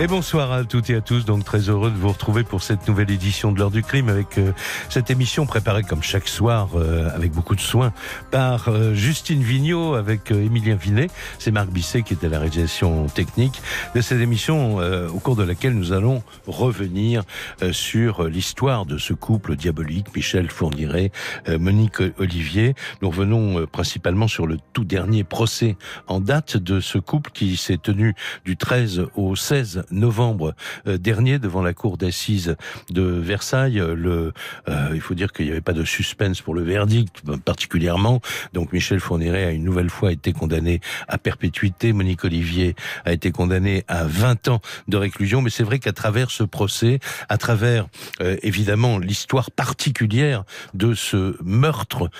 Et bonsoir à toutes et à tous, donc très heureux de vous retrouver pour cette nouvelle édition de l'heure du crime avec euh, cette émission préparée comme chaque soir euh, avec beaucoup de soin par euh, Justine Vignot avec Émilien Vinet. C'est Marc Bisset qui est à la réalisation technique de cette émission au cours de laquelle nous allons revenir sur l'histoire de ce couple diabolique, Michel Fourniret, Monique Olivier. Nous revenons principalement sur le tout dernier procès en date de ce couple qui s'est tenu du 13 au 16 novembre euh, dernier devant la cour d'assises de Versailles. Le, euh, il faut dire qu'il n'y avait pas de suspense pour le verdict particulièrement. Donc Michel Fourniret a une nouvelle fois été condamné à perpétuité. Monique Olivier a été condamnée à 20 ans de réclusion. Mais c'est vrai qu'à travers ce procès, à travers euh, évidemment l'histoire particulière de ce meurtre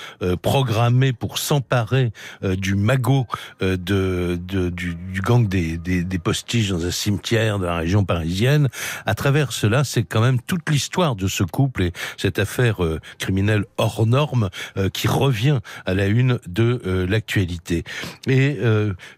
programmé pour s'emparer du magot de, de, du, du, gang des, des, des postiches dans un cimetière de la région parisienne. À travers cela, c'est quand même toute l'histoire de ce couple et cette affaire euh, criminelle hors norme euh, qui revient à la une de euh, l'actualité. Et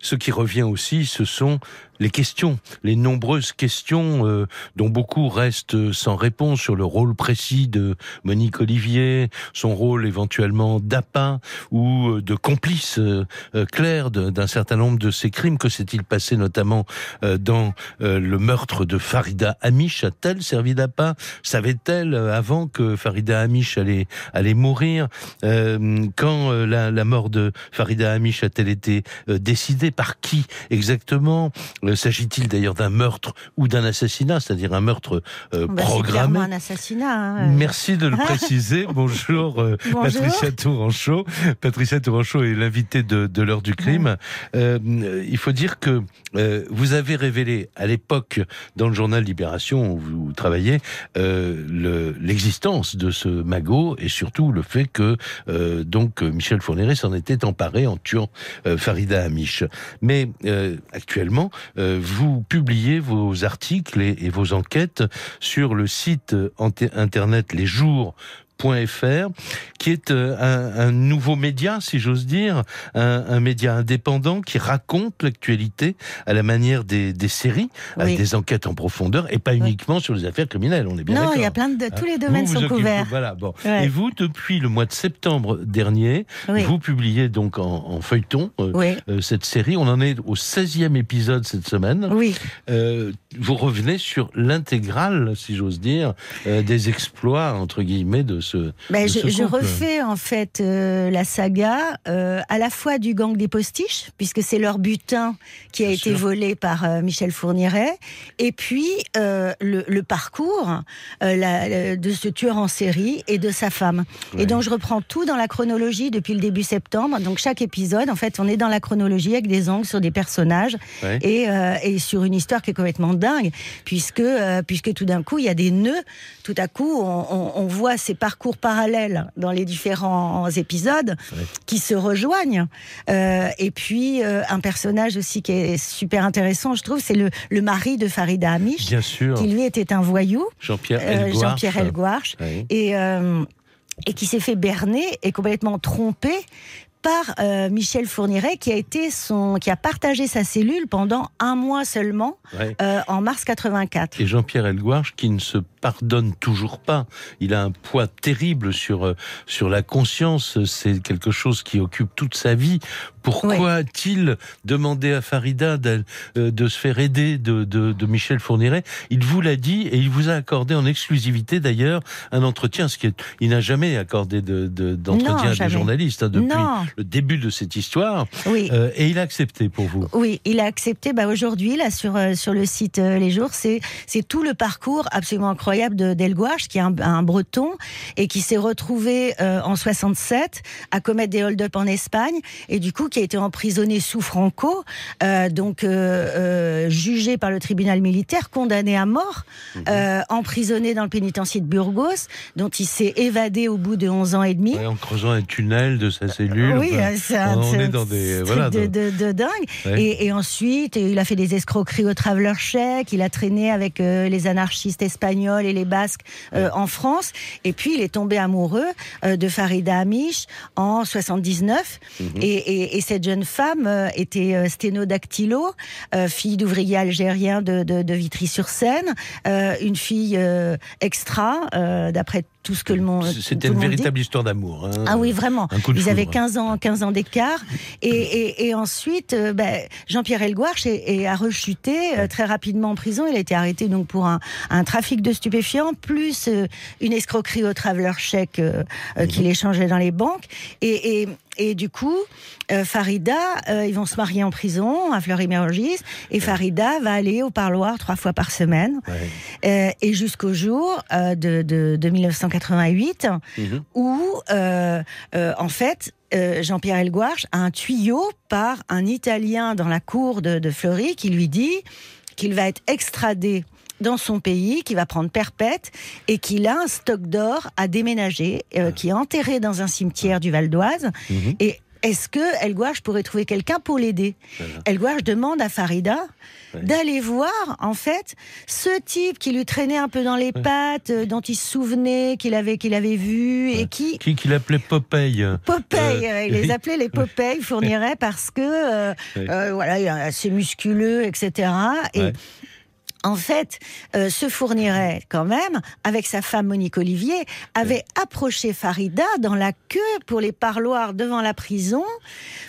ce qui revient aussi, ce sont les questions, les nombreuses questions euh, dont beaucoup restent sans réponse sur le rôle précis de Monique Olivier, son rôle éventuellement d'appât ou euh, de complice euh, clair d'un certain nombre de ces crimes. Que s'est-il passé notamment dans le meurtre de Farida Amish A-t-elle servi d'appât Savait-elle avant que Farida Amish allait, mourir Quand la, la, mort de Farida Amish a-t-elle été décidée? Par qui exactement S'agit-il d'ailleurs d'un meurtre ou d'un assassinat, c'est-à-dire un meurtre euh, bah, programmé un assassinat. Hein, euh. Merci de le préciser. Bonjour, euh, Patricia Touranchot. Patricia Touranchot est l'invitée de, de l'heure du crime. il faut dire que vous avez révélé à l'époque dans le journal Libération où vous travaillez l'existence de ce magot et surtout le fait que donc Michel Fourniret s'en était emparé en tuant Farida Amish. Mais actuellement, euh, vous publiez vos articles et, vos enquêtes sur le site internet Les Jours qui est euh, un, nouveau média, si j'ose dire, un, média indépendant qui raconte l'actualité à la manière des, séries, avec des enquêtes en profondeur, et pas uniquement sur les affaires criminelles. On est bien Non, il y a plein de tous les hein domaines sont couverts. Voilà. Bon. Et vous, depuis le mois de septembre dernier, vous publiez donc en, feuilleton euh, euh, cette série. On en est au 16e épisode cette semaine. Oui. vous revenez sur l'intégrale, si j'ose dire, des exploits entre guillemets de ce ben, je, refais en fait euh, la saga euh, à la fois du gang des postiches, puisque c'est leur butin qui a été volé par euh, Michel Fourniret, et puis le, parcours de ce tueur en série et de sa femme. Et donc je reprends tout dans la chronologie depuis le début septembre. Donc chaque épisode, en fait, on est dans la chronologie avec des angles sur des personnages et, et, sur une histoire qui est complètement dingue, puisque, puisque tout d'un coup, il y a des nœuds. Tout à coup, on, on voit ces parcours parcours parallèles dans les différents épisodes qui se rejoignent. Euh, et puis, euh, un personnage aussi qui est super intéressant, je trouve, c'est le, le, mari de Farida Amish. Bien sûr. Qui lui était un voyou. Jean-Pierre euh, Jean-Pierre Elgouarche. Et et qui s'est fait berner et complètement trompé par euh, Michel Fourniret, qui a été son, qui a partagé sa cellule pendant un mois seulement, euh, en mars 84. Et Jean-Pierre Elgouarche, qui ne se pardonne toujours pas. Il a un poids terrible sur euh, sur la conscience. C'est quelque chose qui occupe toute sa vie. Pourquoi a-t-il demandé à Farida de, de se faire aider de, de, de Michel Fourniret? Il vous l'a dit et il vous a accordé en exclusivité d'ailleurs un entretien, ce qui est, il n'a jamais accordé d'entretien de, à des journalistes hein, depuis le début de cette histoire. Oui. Euh, et il a accepté pour vous? Oui, il a accepté. Bah, Aujourd'hui, là, sur, euh, sur le site euh, Les Jours, c'est tout le parcours absolument incroyable de Delgouarche, qui est un, breton et qui s'est retrouvé en 67 à commettre des hold-up en Espagne et du coup qui a été emprisonné sous Franco, donc jugé par le tribunal militaire, condamné à mort, mhm. emprisonné dans le pénitencier de Burgos, dont il s'est évadé au bout de 11 ans et demi. en creusant un tunnel de sa cellule Oui, c'est un, on est dans des voilà, de, de, de, dingue. Et, et, ensuite, il a fait des escroqueries au traveler check. Il a traîné avec euh, les anarchistes espagnols et les Basques euh, en France. Et puis, il est tombé amoureux euh, de Farida Amish en 79. Mhm. et, et, et, cette jeune femme était sténodactylo, fille d'ouvrier algérien de, de Vitry-sur-Seine, une fille extra, d'après tout ce que le monde. C'était une véritable histoire d'amour. Hein. Ah oui, vraiment. Ils avaient 15 ans, 15 ans d'écart. Et, et, ensuite, euh, ben, Jean-Pierre Elgouarche a rechuté euh, très rapidement en prison. Il a été arrêté donc pour un, un trafic de stupéfiants, plus euh, une escroquerie au traveler chèque mhm. qu'il échangeait dans les banques. Et, et du coup, euh, Farida, euh, ils vont se marier en prison à Fleury-Mérogis, et Farida va aller au parloir trois fois par semaine, euh, et jusqu'au jour de, de, 1988, mhm. où, en fait, Jean-Pierre Elgouarche a un tuyau par un Italien dans la cour de, de Fleury qui lui dit qu'il va être extradé dans son pays, qui va prendre perpète et qu'il a un stock d'or à déménager, euh, qui est enterré dans un cimetière du Val d'Oise. Mhm. Et est-ce que Elgouage pourrait trouver quelqu'un pour l'aider Elgouage demande à Farida d'aller voir, en fait, ce type qui lui traînait un peu dans les pattes, euh, dont il se souvenait qu'il avait, qu'il avait vu, et qui... Qui, qui l'appelait Popeye. Popeye, euh, il les appelait les Popeye, fournirait, parce que, voilà, il est assez musculeux, etc. Et en fait, euh, se fournirait quand même, avec sa femme Monique Olivier, avait approché Farida dans la queue pour les parloirs devant la prison,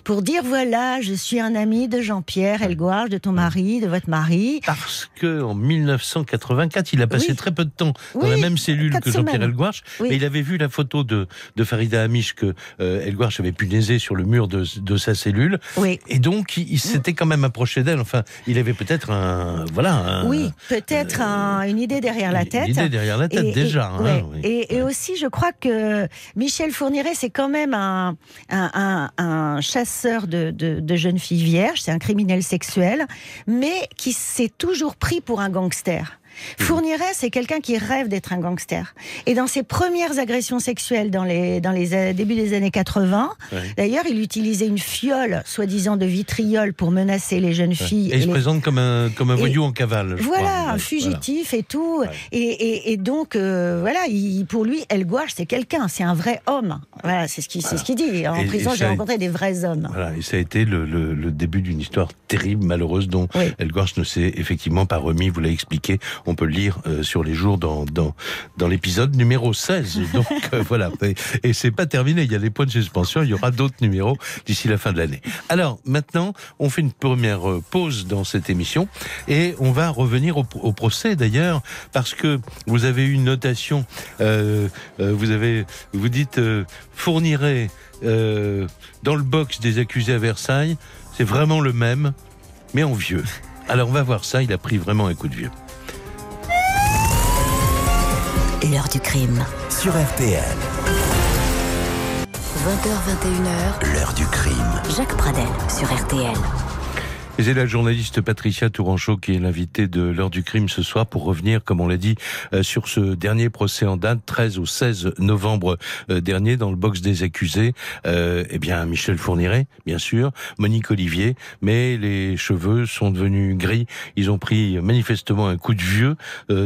pour dire voilà, je suis un ami de Jean-Pierre Elgouarche, de ton mari, de votre mari. Parce que en 1984, il a passé très peu de temps dans la même cellule que Jean-Pierre Elgouarche, mais il avait vu la photo de, de Farida Amish que euh, Elgouarche avait punaiser sur le mur de, de sa cellule, et donc il, s'était quand même approché d'elle. Enfin, il avait peut-être un voilà. Un, oui peut-être une idée derrière la tête. Une idée derrière la tête, déjà. Hein, et, aussi, je crois que Michel Fourniret, c'est quand même un, un, chasseur de, de, jeunes filles vierges, c'est un criminel sexuel, mais qui s'est toujours pris pour un gangster. Mmh. Fourniret, c'est quelqu'un qui rêve d'être un gangster. Et dans ses premières agressions sexuelles dans les, dans les euh, débuts des années 80, d'ailleurs, il utilisait une fiole, soi-disant de vitriol, pour menacer les jeunes filles. Et, il se présente comme un, comme un voyou en cavale. voilà, un fugitif et tout. Et, donc, euh, voilà, il, pour lui, El Gouache, c'est quelqu'un, c'est un vrai homme. Voilà, c'est ce qu'il ce qu'il dit. En prison, j'ai rencontré des vrais hommes. Voilà, et ça a été le, le, début d'une histoire terrible, malheureuse, dont El Gouache ne s'est effectivement pas remis, vous l'avez expliqué on peut le lire euh, sur les jours dans, dans, dans l'épisode numéro 16. Donc euh, voilà, et, c'est pas terminé, il y a des points de suspension, il y aura d'autres numéros d'ici la fin de l'année. Alors maintenant, on fait une première euh, pause dans cette émission et on va revenir au, procès d'ailleurs parce que vous avez eu une notation, vous avez, vous dites fournirait dans le box des accusés à Versailles, c'est vraiment le même, mais en vieux. Alors on va voir ça, il a pris vraiment un coup de vieux. L'heure du crime. Sur RTL. 20h21h. L'heure du crime. Jacques Pradel sur RTL. Et c'est la journaliste Patricia Touranchot qui est l'invitée de l'heure du crime ce soir pour revenir, comme on l'a dit, euh, sur ce dernier procès en date, 13 au 16 novembre euh, dernier, dans le box des accusés. Euh, eh bien, Michel Fourniret, bien sûr, Monique Olivier, mais les cheveux sont devenus gris. Ils ont pris manifestement un coup de vieux,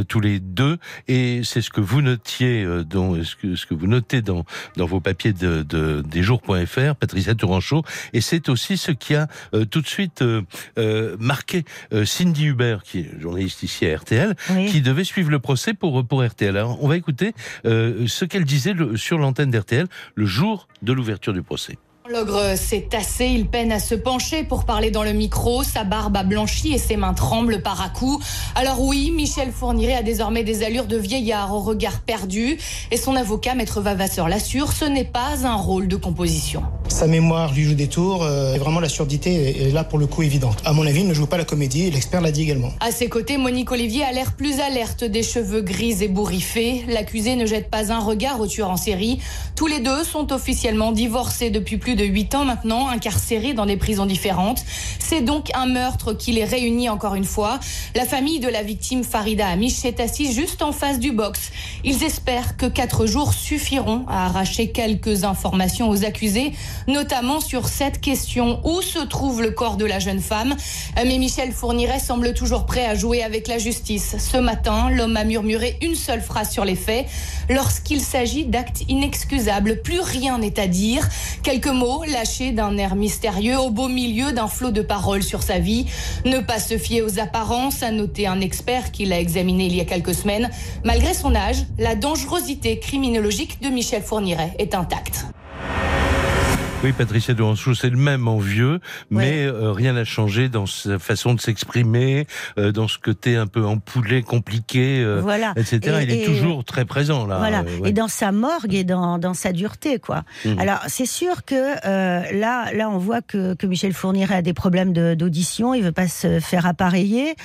tous les deux, et c'est ce que vous notiez, dans, ce, que, ce que vous notez dans, dans vos papiers de, de des jours.fr, Patricia Touranchot, et c'est aussi ce qui a tout de suite euh, marqué euh, Cindy Hubert, qui est journaliste ici à RTL, qui devait suivre le procès pour, pour RTL. Alors, on va écouter euh, ce qu'elle disait sur l'antenne d'RTL le jour de l'ouverture du procès. L'ogre s'est tassé, il peine à se pencher pour parler dans le micro, sa barbe a blanchi et ses mains tremblent par à coups. Alors oui, Michel Fourniret a désormais des allures de vieillard au regard perdu et son avocat, maître Vavasseur, l'assure, ce n'est pas un rôle de composition. Sa mémoire lui joue des tours euh, et vraiment la surdité est là pour le coup évidente. À mon avis, il ne joue pas la comédie, l'expert l'a dit également. À ses côtés, Monique Olivier a l'air plus alerte, des cheveux gris et bourriffés. L'accusé ne jette pas un regard au tueur en série. Tous les deux sont officiellement divorcés depuis plus de 8 ans maintenant, incarcérés dans des prisons différentes. C'est donc un meurtre qui les réunit encore une fois. La famille de la victime Farida Amish s'est assise juste en face du box. Ils espèrent que quatre jours suffiront à arracher quelques informations aux accusés, notamment sur cette question où se trouve le corps de la jeune femme? Mais Michel Fourniret semble toujours prêt à jouer avec la justice. Ce matin, l'homme a murmuré une seule phrase sur les faits. Lorsqu'il s'agit d'actes inexcusables, plus rien n'est à dire. Quelques mots lâchés d'un air mystérieux au beau milieu d'un flot de paroles sur sa vie. Ne pas se fier aux apparences, a noté un expert qui l'a examiné il y a quelques semaines. Malgré son âge, la dangerosité criminologique de Michel Fourniret est intacte. Oui, Patricia de c'est le même en vieux, mais euh, rien n'a changé dans sa façon de s'exprimer, euh, dans ce côté un peu empoulé, compliqué, euh, voilà. etc. Il est toujours très présent là. Voilà. Et dans sa morgue et dans, dans sa dureté, quoi. Mmh. Alors c'est sûr que là, là, on voit que, que Michel Fourniret a des problèmes d'audition. Il veut pas se faire appareiller.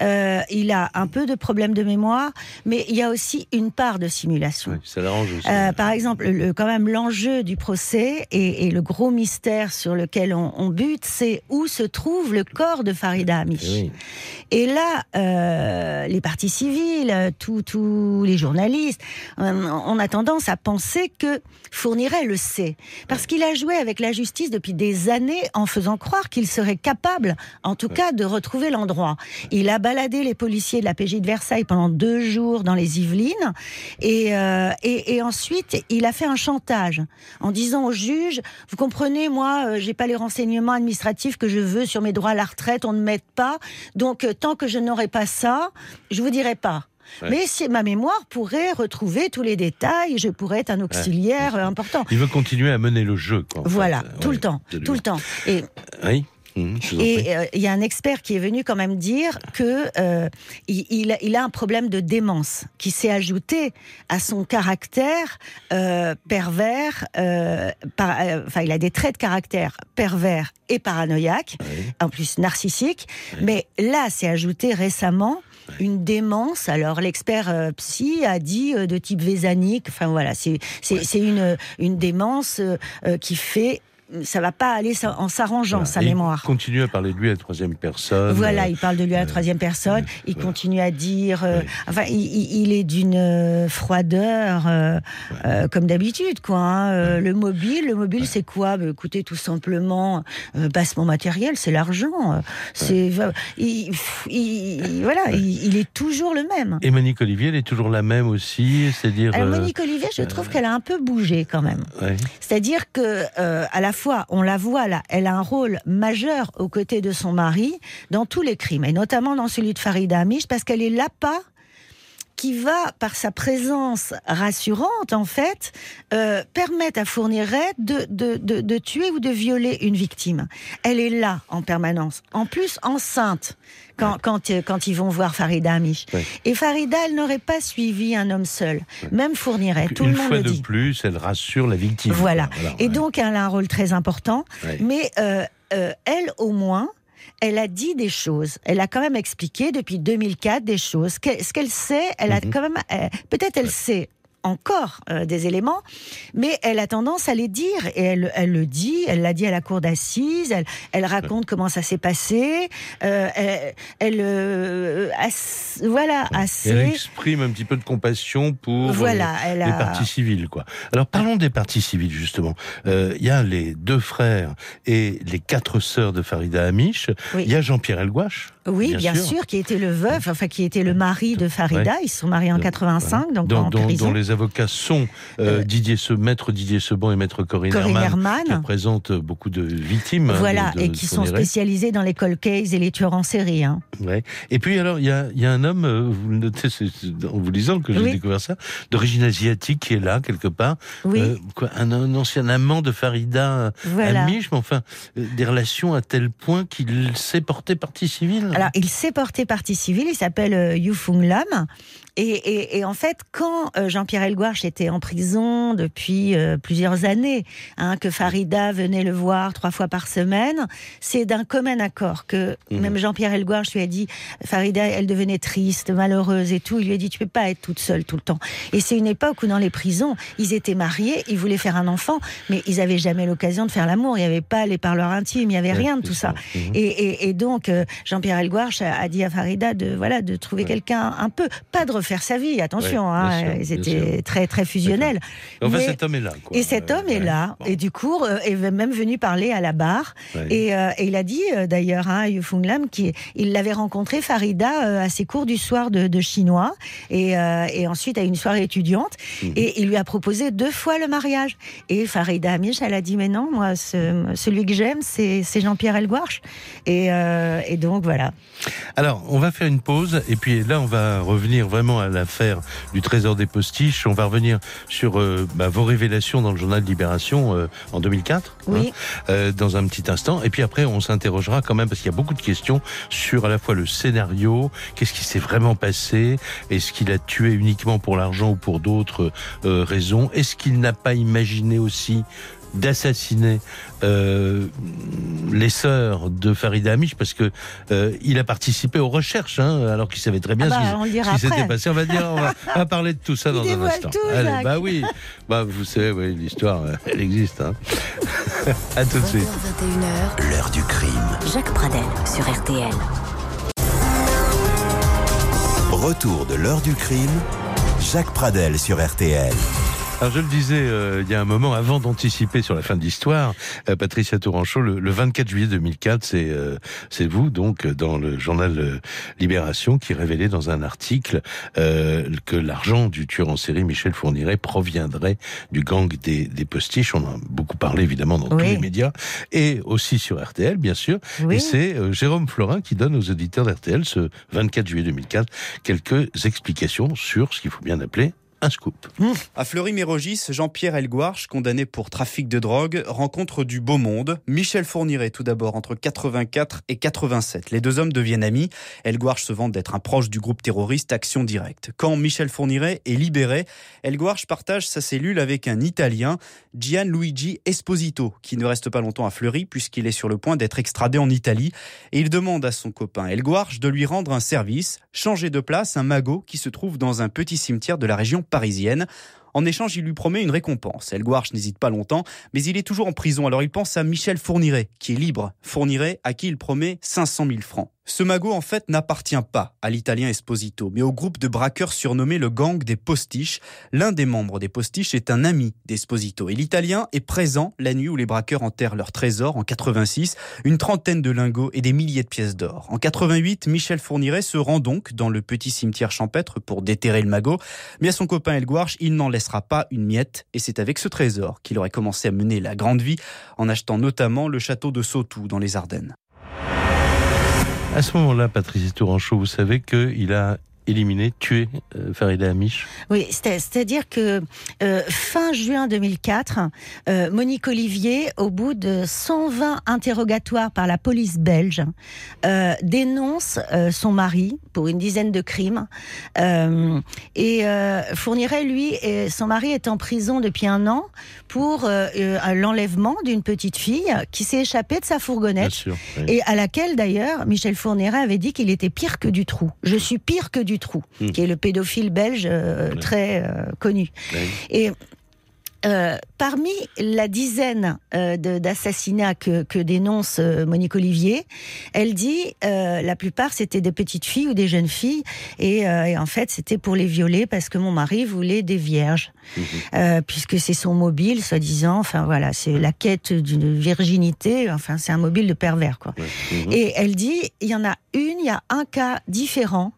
il a un peu de problèmes de mémoire, mais il y a aussi une part de simulation. Oui, ça l'arrange aussi. par exemple, le, quand même l'enjeu du procès et, et le gros mystère sur lequel on, bute, c'est où se trouve le corps de Farida Amish. Eh Et là, euh, les partis civils, tous les journalistes, on a tendance à penser que Fourniret le sait. Parce qu'il a joué avec la justice depuis des années en faisant croire qu'il serait capable, en tout cas, de retrouver l'endroit. Il a baladé les policiers de la PJ de Versailles pendant deux jours dans les Yvelines. Et, euh, et, et ensuite, il a fait un chantage en disant au juge, vous comprenez, moi, euh, j'ai pas les renseignements administratifs que je veux sur mes droits à la retraite, on ne m'aide pas. Donc, euh, tant que je n'aurai pas ça, je vous dirai pas. Mais si ma mémoire pourrait retrouver tous les détails, je pourrais être un auxiliaire euh, important. Il veut continuer à mener le jeu. voilà, tout le temps, tout le temps. Et oui. Mmh, et euh, il y a un expert qui est venu quand même dire que euh, il, a un problème de démence qui s'est ajouté à son caractère euh, pervers. enfin, il a des traits de caractère pervers et paranoïaque, en plus narcissique. Mais là, s'est ajouté récemment une démence. Alors l'expert psy a dit de type vésanique. Enfin voilà, c'est une, une démence qui fait ça va pas aller en s'arrangeant sa mémoire. Il continue à parler de lui à la troisième personne. Voilà, il parle de lui à la euh, troisième personne. il continue à dire, euh, enfin, il, est d'une euh, froideur comme d'habitude, quoi. Hein. Le mobile, le mobile, c'est quoi? Bah, Écoutez, tout simplement, bassement matériel, c'est l'argent. C'est, il, voilà, il, est toujours le même. Et Monique Olivier, elle est toujours la même aussi, c'est-à-dire. Monique Olivier, je trouve qu'elle a un peu bougé quand même. C'est-à-dire que à la fois, on la voit là, elle a un rôle majeur aux côtés de son mari dans tous les crimes, et notamment dans celui de Farida Amish, parce qu'elle est l'appât qui va, par sa présence rassurante, en fait, euh, permettre à Fourniret de, de, tuer ou de violer une victime. Elle est là en permanence. En plus, enceinte, quand, quand, euh, quand ils vont voir Farida Amish. Et Farida, elle n'aurait pas suivi un homme seul. Même Fourniret, tout le monde le dit. Une fois de plus, elle rassure la victime. Voilà. Et donc, elle a un rôle très important. Mais euh, elle, au moins, elle a dit des choses. Elle a quand même expliqué depuis 2004 des choses. Ce qu'elle sait, elle a mhm. quand même, euh, peut-être elle sait encore euh, des éléments, mais elle a tendance à les dire et elle, elle le dit, elle l'a dit à la cour d'assises, elle, elle, raconte comment ça s'est passé, euh, elle, euh, voilà, assez. Elle exprime un petit peu de compassion pour voilà, les partis civils, quoi. Alors parlons des partis civils justement. Il y a les deux frères et les quatre sœurs de Farida Amish. Il y a Jean-Pierre Elgouache. Oui, bien, sûr. qui était le veuf, enfin qui était le mari de Farida. Ils se sont mariés en 85, donc en prison avocats sont euh, euh, Didier Se, maître Didier Sebon et maître Corinne, Herman, qui représentent beaucoup de victimes. Voilà, et qui sont spécialisés dans les cold cases et les tueurs en série. Hein. Ouais. Et puis alors, il y a, y a, un homme, euh, vous le notez en vous lisant que j'ai découvert ça, d'origine asiatique qui est là quelque part. Oui. quoi, un, ancien amant de Farida voilà. Amish, mais enfin, des relations à tel point qu'il s'est porté partie civile. Alors, il s'est porté partie civile, il s'appelle Yu Fung Lam. Et, et, et, en fait, quand Jean-Pierre Jean-Pierre Elgouarche était en prison depuis plusieurs années, hein, que Farida venait le voir trois fois par semaine. C'est d'un commun accord que mhm. même Jean-Pierre Elgouarche lui a dit, Farida, elle devenait triste, malheureuse et tout. Il lui a dit, tu peux pas être toute seule tout le temps. Et c'est une époque où dans les prisons, ils étaient mariés, ils voulaient faire un enfant, mais ils avaient jamais l'occasion de faire l'amour. Il n'y avait pas les parleurs intimes, il n'y avait rien de tout ça. Mhm. Et, donc, euh, Jean-Pierre Elgouarche a, dit à Farida de, voilà, de trouver quelqu'un un peu, pas de refaire sa vie, attention, hein, ils étaient très, très fusionnels. Enfin, cet homme est là. Et cet homme est là. Et du coup, euh, est même venu parler à la barre. Et, euh, il a dit, d'ailleurs, hein, Fung Lam, qu'il l'avait rencontré, Farida, à ses cours du soir de, chinois, et, ensuite à une soirée étudiante. Mhm. Et il lui a proposé deux fois le mariage. Et Farida Amish, elle a dit, mais non, moi, celui que j'aime, c'est Jean-Pierre Elgouarche. Et, euh, et, donc, voilà. Alors, on va faire une pause, et puis là, on va revenir vraiment à l'affaire du Trésor des Postiches. On va revenir sur euh, bah, vos révélations dans le journal Libération euh, en 2004, hein, oui. dans un petit instant. Et puis après, on s'interrogera quand même, parce qu'il y a beaucoup de questions sur à la fois le scénario, qu'est-ce qui s'est vraiment passé, est-ce qu'il a tué uniquement pour l'argent ou pour d'autres raisons, est-ce qu'il n'a pas imaginé aussi d'assassiner euh, les sœurs de Farida Amish parce que euh, il a participé aux recherches, hein, alors qu'il savait très bien ah bah, ce qui, s'était passé. On va dire, on va, parler de tout ça dans un instant. Allez, bah oui, bah vous savez, oui, l'histoire, euh, elle existe. Hein. à tout de suite. 21h, l'heure du crime. Jacques Pradel sur RTL. Retour de l'heure du crime. Jacques Pradel sur RTL. Alors je le disais euh, il y a un moment, avant d'anticiper sur la fin de l'histoire, euh, Patricia Touranchot, le, 24 juillet 2004, c'est euh, c'est vous donc dans le journal Libération qui révélait dans un article que l'argent du tueur en série Michel Fourniret proviendrait du gang des, des postiches. On en a beaucoup parlé évidemment dans tous les médias et aussi sur RTL bien sûr. Et c'est Jérôme Florin qui donne aux auditeurs d'RTL ce 24 juillet 2004 quelques explications sur ce qu'il faut bien appeler un scoop. À Fleury-Mérogis, Jean-Pierre Elgouarche, condamné pour trafic de drogue, rencontre du beau monde. Michel Fourniret, tout d'abord, entre 84 et 87. Les deux hommes deviennent amis. Elgouarche se vante d'être un proche du groupe terroriste Action Directe. Quand Michel Fourniret est libéré, Elgouarche partage sa cellule avec un Italien, Gianluigi Esposito, qui ne reste pas longtemps à Fleury puisqu'il est sur le point d'être extradé en Italie. Et il demande à son copain Elgouarche de lui rendre un service, changer de place un magot qui se trouve dans un petit cimetière de la région parisienne. En échange, il lui promet une récompense. Elgouarche n'hésite pas longtemps, mais il est toujours en prison. Alors il pense à Michel Fourniret, qui est libre. Fourniret, à qui il promet 500 000 francs. Ce magot, en fait, n'appartient pas à l'italien Esposito, mais au groupe de braqueurs surnommé le gang des postiches. L'un des membres des postiches est un ami d'Esposito. Et l'italien est présent la nuit où les braqueurs enterrent leur trésor en 86, une trentaine de lingots et des milliers de pièces d'or. En 88, Michel Fourniret se rend donc dans le petit cimetière champêtre pour déterrer le magot. Mais à son copain Elgouarche, il n'en laissera pas une miette. Et c'est avec ce trésor qu'il aurait commencé à mener la grande vie en achetant notamment le château de Sautou dans les Ardennes. À ce moment-là, Patrice Touranchot, vous savez qu'il a éliminé, tué euh, Farida Amish Oui, c'est-à-dire que euh, fin juin 2004, euh, Monique Olivier, au bout de 120 interrogatoires par la police belge, dénonce son mari pour une dizaine de crimes. et fournirait, lui, et son mari est en prison depuis un an pour l'enlèvement d'une petite fille qui s'est échappée de sa fourgonnette et à laquelle d'ailleurs Michel Fourniret avait dit qu'il était pire que du trou. Je suis pire que du hmm. qui est le pédophile belge euh, très euh, connu. Et euh, parmi la dizaine euh, d'assassinats que, que, dénonce euh, Monique Olivier, elle dit la plupart c'était des petites filles ou des jeunes filles. Et, et en fait c'était pour les violer parce que mon mari voulait des vierges. Mhm. puisque c'est son mobile soi-disant. Enfin voilà c'est la quête d'une virginité. Enfin c'est un mobile de pervers quoi. Mhm. et elle dit il y en a une il y a un cas différent.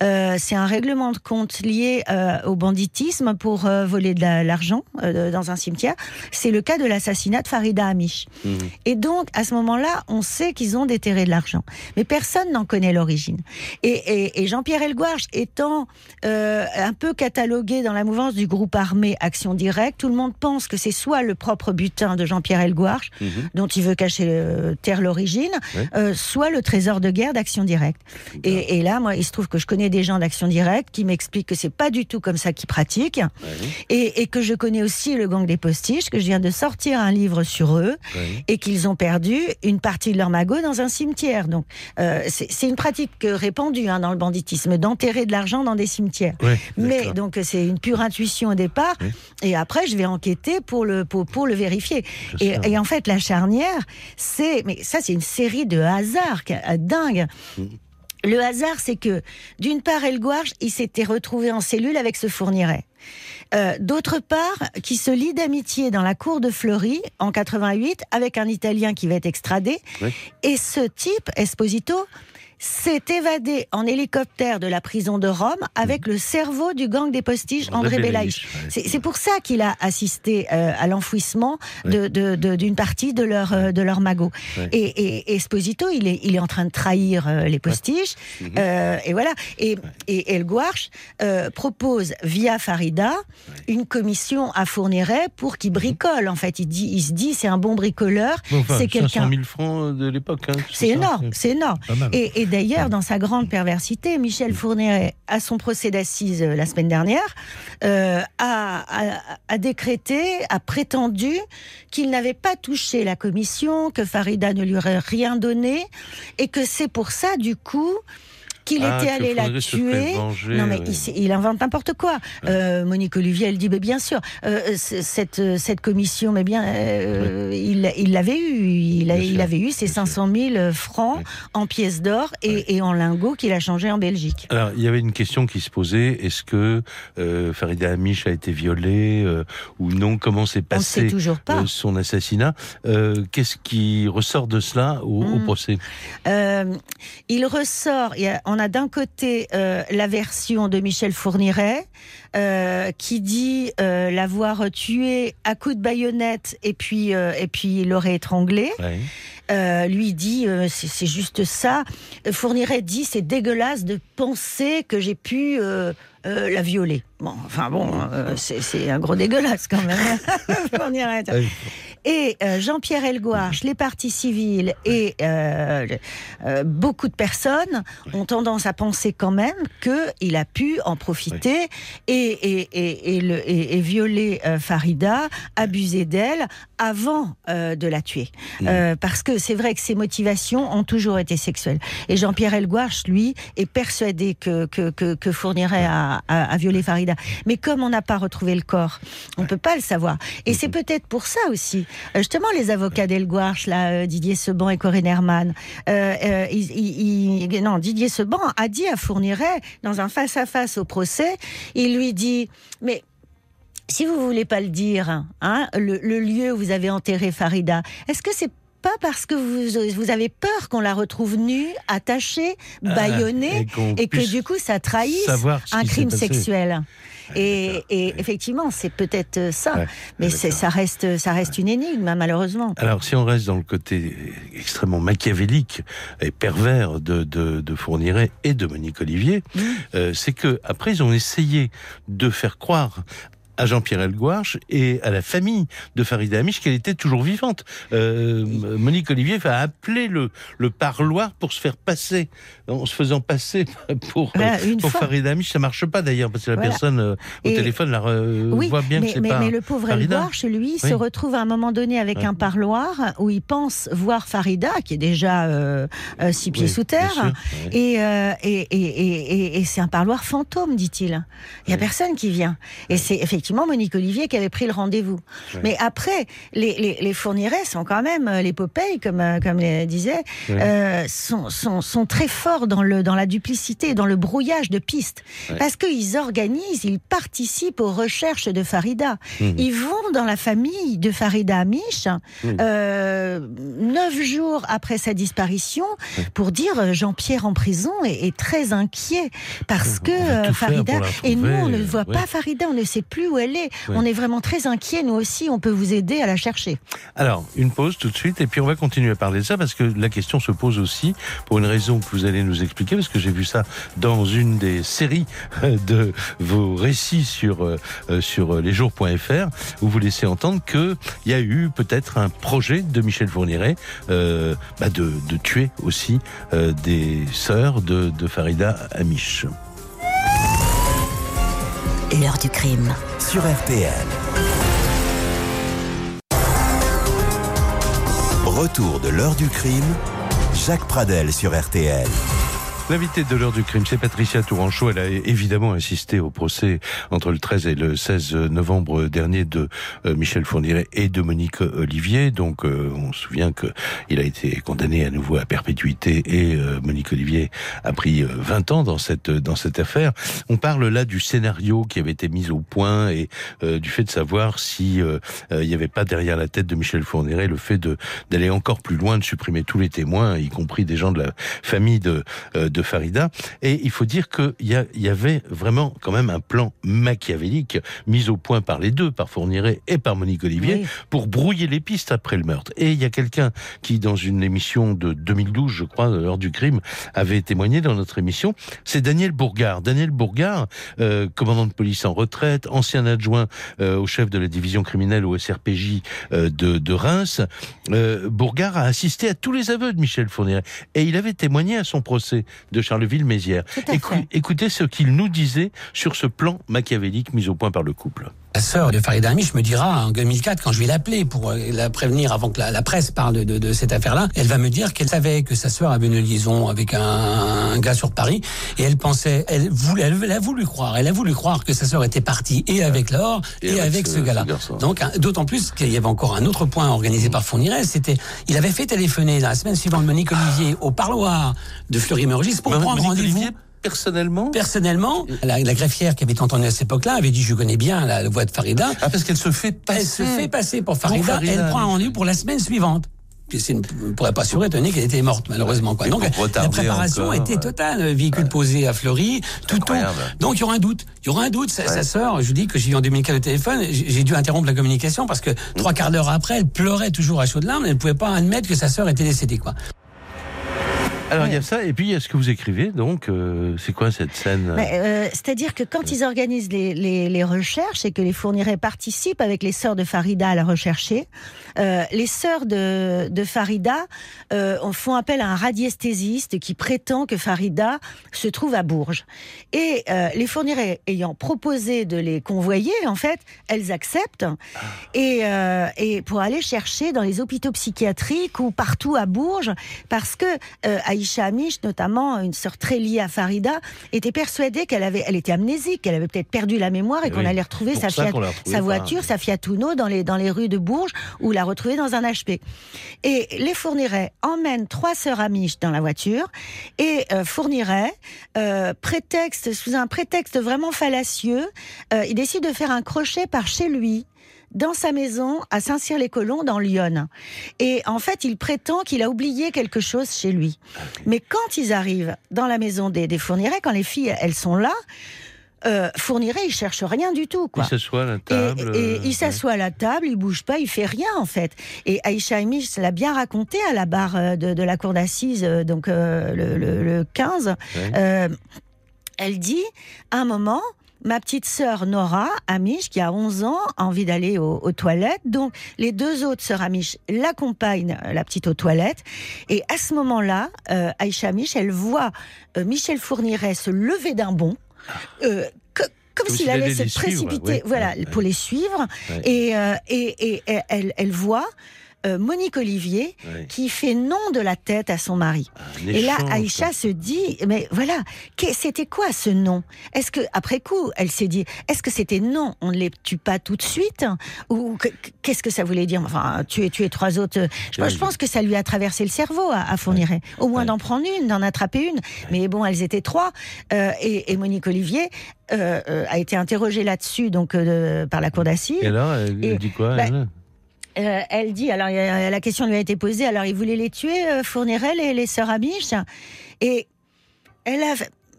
C'est un règlement de compte lié au banditisme pour voler de l'argent dans un cimetière, c'est le cas de l'assassinat de Farida Amish. Mhm. Et donc, à ce moment-là, on sait qu'ils ont déterré de l'argent. Mais personne n'en connaît l'origine. Et, Jean-Pierre Elgouarche étant euh, un peu catalogué dans la mouvance du groupe armé Action Directe, tout le monde pense que c'est soit le propre butin de Jean-Pierre Elgouarche, mhm. dont il veut cacher euh, terre l'origine, euh, soit le trésor de guerre d'Action Directe. Et, là, moi, il se trouve que je connais des gens d'Action Directe qui m'expliquent que c'est pas du tout comme ça qu'ils pratiquent, et, que je connais aussi le gang des postiches, que je viens de sortir un livre sur eux, et qu'ils ont perdu une partie de leur magot dans un cimetière. Donc, euh, c'est une pratique répandue hein, dans le banditisme, d'enterrer de l'argent dans des cimetières. Mais donc, c'est une pure intuition au départ, et après, je vais enquêter pour le pour, le vérifier. Et, en fait, la charnière, c'est mais ça, c'est une série de hasards dingues. Le hasard, c'est que, d'une part, Elgouarche, il s'était retrouvé en cellule avec ce fourniret. Euh, d'autre part, qui se lie d'amitié dans la cour de Fleury en 88 avec un Italien qui va être extradé. Et ce type, Esposito, s'est évadé en hélicoptère de la prison de Rome avec le cerveau du gang des postiches André, Belaïch. C'est pour ça qu'il a assisté euh, à l'enfouissement d'une partie de leur, euh, de leur magot. Et, et, Esposito, il est, il est en train de trahir euh, les postiches. Mhm. et voilà. Et, et El Gouarch propose via Farida une commission à Fourniret pour qu'il bricole. En fait, il, dit, il se dit c'est un bon bricoleur. c'est quelqu'un. 000 francs de l'époque. Hein, c'est énorme, c'est énorme. Et, et d'ailleurs, dans sa grande perversité, Michel Fourniret, à son procès d'assises euh, la semaine dernière, euh, a, décrété, a prétendu qu'il n'avait pas touché la commission, que Farida ne lui aurait rien donné, et que c'est pour ça, du coup, qu'il ah, était allé la tuer. non mais il, invente n'importe quoi. Euh, Monique Olivier, elle dit mais bien sûr euh, cette cette commission, mais bien euh, il l'avait eu, il, il avait eu ses 500 000 francs en pièces d'or et, et, en lingots qu'il a changé en Belgique. Alors il y avait une question qui se posait. Est-ce que Farida Amish a été violée ou non? Comment s'est passé son assassinat? Qu'est-ce qui ressort de cela au, hmm. procès? Il ressort. Il y a, on a d'un côté euh, la version de Michel Fourniret euh, qui dit euh, l'avoir tué à coups de baïonnette et puis et puis l'aurait étranglé. lui dit c'est juste ça. Fourniret dit c'est dégueulasse de penser que j'ai pu la violer. Bon, enfin bon, c'est un gros dégueulasse quand même. Fourniret. Et euh, Jean-Pierre Elgouarche, les partis civils et euh, euh, beaucoup de personnes ont tendance à penser quand même qu'il a pu en profiter et, et, violer Farida, abuser d'elle avant de la tuer. Mmh. parce que c'est vrai que ses motivations ont toujours été sexuelles. Et Jean-Pierre Elgouarche, lui, est persuadé que, que, que, Fourniret a, a, violé Farida. Mais comme on n'a pas retrouvé le corps, on ne peut pas le savoir. Et c'est peut-être pour ça aussi euh, justement, les avocats d'Elguarche, là, euh, Didier Seban et Corinne Herman, euh, non, Didier Seban a dit à Fourniret, dans un face-à-face au procès, il lui dit, mais si vous voulez pas le dire, hein, le, lieu où vous avez enterré Farida, est-ce que c'est pas parce que vous, vous avez peur qu'on la retrouve nue, attachée, ah, bâillonnée, et, que du coup ça trahisse un crime sexuel? Et, effectivement, c'est peut-être ça, mais ça reste, ça reste une énigme, malheureusement. Alors, si on reste dans le côté extrêmement machiavélique et pervers de, de, Fourniret et de Monique Olivier, mmh. euh, c'est que après ils ont essayé de faire croire à Jean-Pierre Elgouarche et à la famille de Farida Amish qu'elle était toujours vivante. Euh, Monique Olivier va appeler le, le parloir pour se faire passer, en se faisant passer pour, pour Farida Amish. Ça marche pas d'ailleurs parce que la personne euh, au téléphone la voit bien que c'est pas. Mais le pauvre Elgouarche, lui, se retrouve à un moment donné avec un parloir où il pense voir Farida, qui est déjà euh, six pieds sous terre, et, et, et, et c'est un parloir fantôme, dit-il. Il y a personne qui vient. Et c'est effectivement effectivement Monique Olivier qui avait pris le rendez-vous. Mais après, les, les, les sont quand même, euh, les Popeye, comme, euh, comme les disait, euh, sont, sont, sont, très forts dans, le, dans la duplicité, dans le brouillage de pistes. Parce qu'ils organisent, ils participent aux recherches de Farida. Mmh. Ils vont dans la famille de Farida Amish, mmh. euh, neuf jours après sa disparition, pour dire Jean-Pierre en prison est, est, très inquiet parce que Farida... Et nous, on ne voit pas Farida, on ne sait plus où elle est. On est vraiment très inquiets, nous aussi, on peut vous aider à la chercher. Alors, une pause tout de suite, et puis on va continuer à parler de ça, parce que la question se pose aussi, pour une raison que vous allez nous expliquer, parce que j'ai vu ça dans une des séries de vos récits sur, euh, sur lesjours.fr, où vous laissez entendre qu'il y a eu peut-être un projet de Michel Fourniret euh, bah de, de, tuer aussi euh, des sœurs de, de Farida Amish. L'heure du crime. Sur RTL. Retour de l'heure du crime. Jacques Pradel sur RTL. L'invité de l'heure du crime, c'est Patricia Tourangeau. Elle a évidemment assisté au procès entre le 13 et le 16 novembre dernier de euh, Michel Fourniret et de Monique Olivier. Donc, euh, on se souvient que il a été condamné à nouveau à perpétuité et euh, Monique Olivier a pris 20 ans dans cette dans cette affaire. On parle là du scénario qui avait été mis au point et du fait de savoir si il n'y avait pas derrière la tête de Michel Fourniret le fait d'aller encore plus loin, de supprimer tous les témoins, y compris des gens de la famille de de Farida. Et il faut dire qu'il y, y avait vraiment quand même un plan machiavélique mis au point par les deux, par Fourniret et par Monique Olivier, pour brouiller les pistes après le meurtre. Et il y a quelqu'un qui, dans une émission de 2012, je crois, l'heure du crime, avait témoigné dans notre émission, c'est Daniel Bourgard. Daniel Bourgard, euh, commandant de police en retraite, ancien adjoint euh, au chef de la division criminelle au SRPJ euh, de, de, Reims. Euh, Bourgard a assisté à tous les aveux de Michel Fourniret et il avait témoigné à son procès de Charleville-Mézières. écoutez ce qu'il nous disait sur ce plan machiavélique mis au point par le couple. La sœur de Farid Amish me dira en 2004, quand je vais l'appeler pour euh, la prévenir avant que la, presse parle de, de, cette affaire-là, elle va me dire qu'elle savait que sa sœur avait une liaison avec un, gars sur Paris et elle pensait, elle voulait, elle, a voulu croire, elle a voulu croire que sa sœur était partie et avec Laure et, avec, ce, gars-là. Donc d'autant plus qu'il y avait encore un autre point organisé par Fourniret, c'était, il avait fait téléphoner la semaine suivante Monique Olivier au parloir de Fleury-Mérogis pour prendre rendez-vous personnellement Personnellement, la, greffière qui avait entendu à cette époque-là avait dit je connais bien la, voix de Farida. Ah parce qu'elle se fait passer. Elle se fait passer pour Farida. elle prend un rendez-vous pour la semaine suivante. Puis ne pourrait pas assurer qu'elle était morte malheureusement quoi. Donc la préparation était totale, véhicule posé à Fleury, tout tout. Donc il y aura un doute, il y aura un doute. Sa, sœur, je dis que j'ai eu en 2004 le téléphone, j'ai dû interrompre la communication parce que trois quarts d'heure après, elle pleurait toujours à chaudes larmes, elle ne pouvait pas admettre que sa sœur était décédée quoi. Alors il y a ça, et puis il y a ce que vous écrivez, donc euh, c'est quoi cette scène euh, C'est-à-dire que quand ils organisent les, les, les, recherches et que les fourniraient participent avec les sœurs de Farida à la rechercher, euh, les sœurs de, de Farida euh, font appel à un radiesthésiste qui prétend que Farida se trouve à Bourges. Et euh, les fourniraient ayant proposé de les convoyer, en fait, elles acceptent ah. et, euh, et pour aller chercher dans les hôpitaux psychiatriques ou partout à Bourges, parce que Aïcha Amish, notamment une sœur très liée à Farida, était persuadée qu'elle avait, elle était amnésique, qu'elle avait peut-être perdu la mémoire et, qu'on allait retrouver sa, sa voiture, sa Fiat Uno dans les, dans les rues de Bourges où la retrouver dans un HP. Et les Fournirait emmènent trois sœurs Amish dans la voiture et euh, Fournirait, euh, prétexte, sous un prétexte vraiment fallacieux, euh, il décide de faire un crochet par chez lui dans sa maison à Saint-Cyr-les-Colons dans Lyon. Et en fait, il prétend qu'il a oublié quelque chose chez lui. Mais quand ils arrivent dans la maison des, des quand les filles, elles sont là, euh, Fourniret, il cherche rien du tout. Quoi. Il s'assoit à la table. Et, il s'assoit à la table, il bouge pas, il fait rien en fait. Et Aïcha l'a bien raconté à la barre euh, de, la cour d'assises, euh, donc le, 15. elle dit, à un moment, ma petite sœur Nora, Amish, qui a 11 ans, a envie d'aller aux, toilettes. Donc, les deux autres sœurs Amish l'accompagnent, la petite, aux toilettes. Et à ce moment-là, euh, Aïcha Amish, elle voit Michel Fourniret se lever d'un bond. Euh, comme, s'il allait se précipiter, voilà, pour les suivre. Et, euh, et, et, elle, elle voit euh, Monique Olivier qui fait non de la tête à son mari. Ah, et là, Aïcha se dit, mais voilà, c'était quoi ce non Est-ce que après coup, elle s'est dit, est-ce que c'était non On ne les tue pas tout de suite? Ou qu'est-ce que ça voulait dire? Enfin, tuer, tuer trois autres. Je, pense que ça lui a traversé le cerveau à, à Fourniret. Au moins d'en prendre une, d'en attraper une. Mais bon, elles étaient trois. Euh, et, Monique Olivier, euh, a été interrogée là-dessus donc par la cour d'assises. Et alors, elle, dit quoi bah, euh, elle dit, alors la question lui a été posée, alors il voulait les tuer, euh, Fourniret, les, les sœurs Amish, et elle a,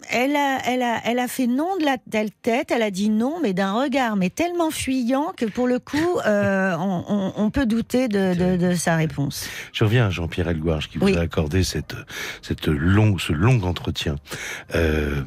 elle a, elle, a, elle a fait non de la tête, elle a dit non, mais d'un regard, mais tellement fuyant que pour le coup, euh, on, peut douter de, sa réponse. Je reviens à Jean-Pierre Elgouarche qui vous a accordé cette, cette long, ce long entretien. Euh,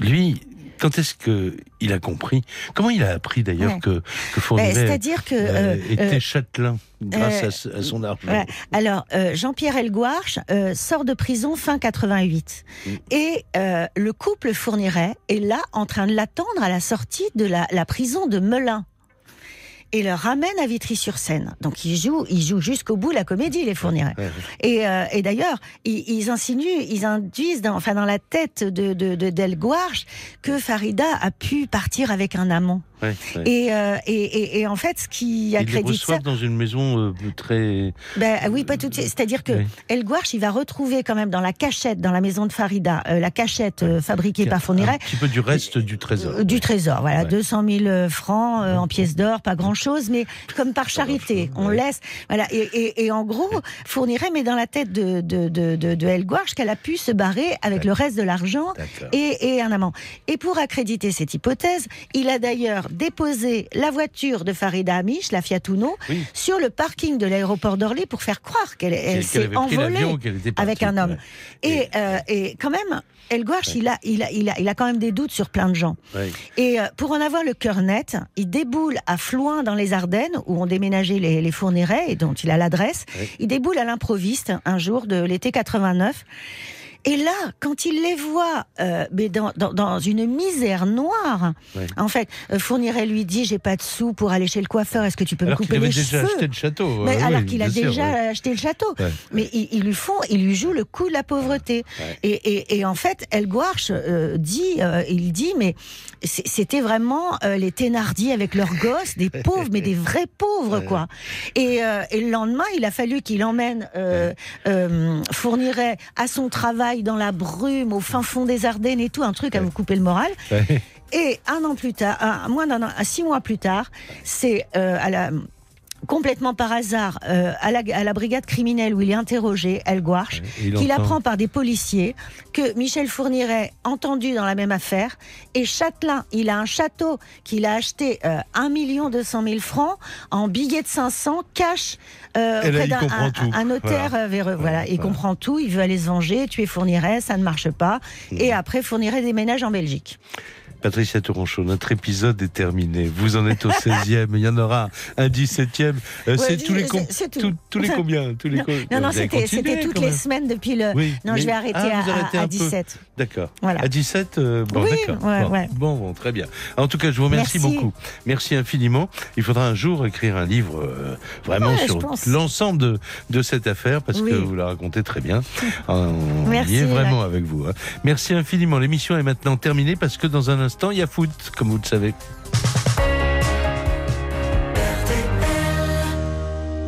lui, quand est-ce qu'il a compris? Comment il a appris d'ailleurs que, que Fourniret ben, C'est-à-dire que, euh, était châtelain grâce à, son argent. Alors, Jean-Pierre Elgouarche sort de prison fin 88. Mm. Et le couple Fourniret est là en train de l'attendre à la sortie de la, la prison de Melun et le ramène à Vitry-sur-Seine. Donc ils jouent, ils jouent jusqu'au bout la comédie, les fournirait. Et, euh, et d'ailleurs, ils, insinuent, ils induisent dans, enfin dans la tête de, de, de Delgouarche que Farida a pu partir avec un amant. Euh, et, et, et, en fait, ce qui accrédite ça... dans une maison euh, très... Ben, oui, pas tout C'est-à-dire que El Gouarch, il va retrouver quand même dans la cachette, dans la maison de Farida, euh, la cachette fabriquée par Fourniret... Un petit peu du reste du trésor. du trésor, voilà. 200 000 francs en pièces d'or, pas grand-chose, mais comme par charité, on laisse... Voilà. Et, en gros, Fourniret met dans la tête de, de, de, de, El Gouarch qu'elle a pu se barrer avec le reste de l'argent et, et un amant. Et pour accréditer cette hypothèse, il a d'ailleurs déposer la voiture de Farida Amish, la Fiat Uno, sur le parking de l'aéroport d'Orly pour faire croire qu'elle s'est envolée avec un homme. Et, euh, et, quand même, El Gouarch, il, a, il, a, il, a, il a quand même des doutes sur plein de gens. Et euh, pour en avoir le cœur net, il déboule à Floin dans les Ardennes, où ont déménagé les, les et dont il a l'adresse. Il déboule à l'improviste un jour de l'été 89. Et là, quand il les voit, euh, mais dans, dans, dans, une misère noire, en fait, euh, Fourniret lui dit j'ai pas de sous pour aller chez le coiffeur. Est-ce que tu peux me couper les cheveux déjà acheté le château. Mais alors qu'il a déjà acheté le château. Mais ils, lui font, ils lui jouent le coup de la pauvreté. Et, et, et, en fait, El Gouarche euh, dit, euh, il dit, mais c'était vraiment les Thénardier avec leurs gosses, des pauvres, mais des vrais pauvres, quoi. Et, et, le lendemain, il a fallu qu'il emmène Fourniret à son travail dans la brume, au fin fond des Ardennes et tout, un truc à vous couper le moral. Et un an plus tard, un, moins d'un an, six mois plus tard, c'est euh, à la complètement par hasard euh, à, la, à, la, brigade criminelle où il est interrogé, El Gouarch, qu'il apprend par des policiers que Michel Fourniret entendu dans la même affaire et Châtelain, il a un château qu'il a acheté euh, 1 200 000 francs en billets de 500 cash euh, auprès d'un un, notaire voilà. Euh, voilà, il comprend tout, il veut aller se venger, tuer Fourniret, ça ne marche pas mmh. et après Fourniret déménage en Belgique. Patricia Touranchot, notre épisode est terminé. Vous en êtes au 16e, il y en aura un 17e. Euh, c'est tous les, tous les combien tous les Non, non, c'était toutes les semaines depuis le. non, je vais arrêter ah, à, 17. D'accord. Voilà. À 17, euh, bon, d'accord. bon, bon, très bien. En tout cas, je vous remercie beaucoup. Merci infiniment. Il faudra un jour écrire un livre euh, vraiment sur l'ensemble de, de, cette affaire parce que vous la racontez très bien. On Merci, y est vraiment avec vous. Hein. Merci infiniment. L'émission est maintenant terminée parce que dans un instant, il y a foot, comme vous le savez.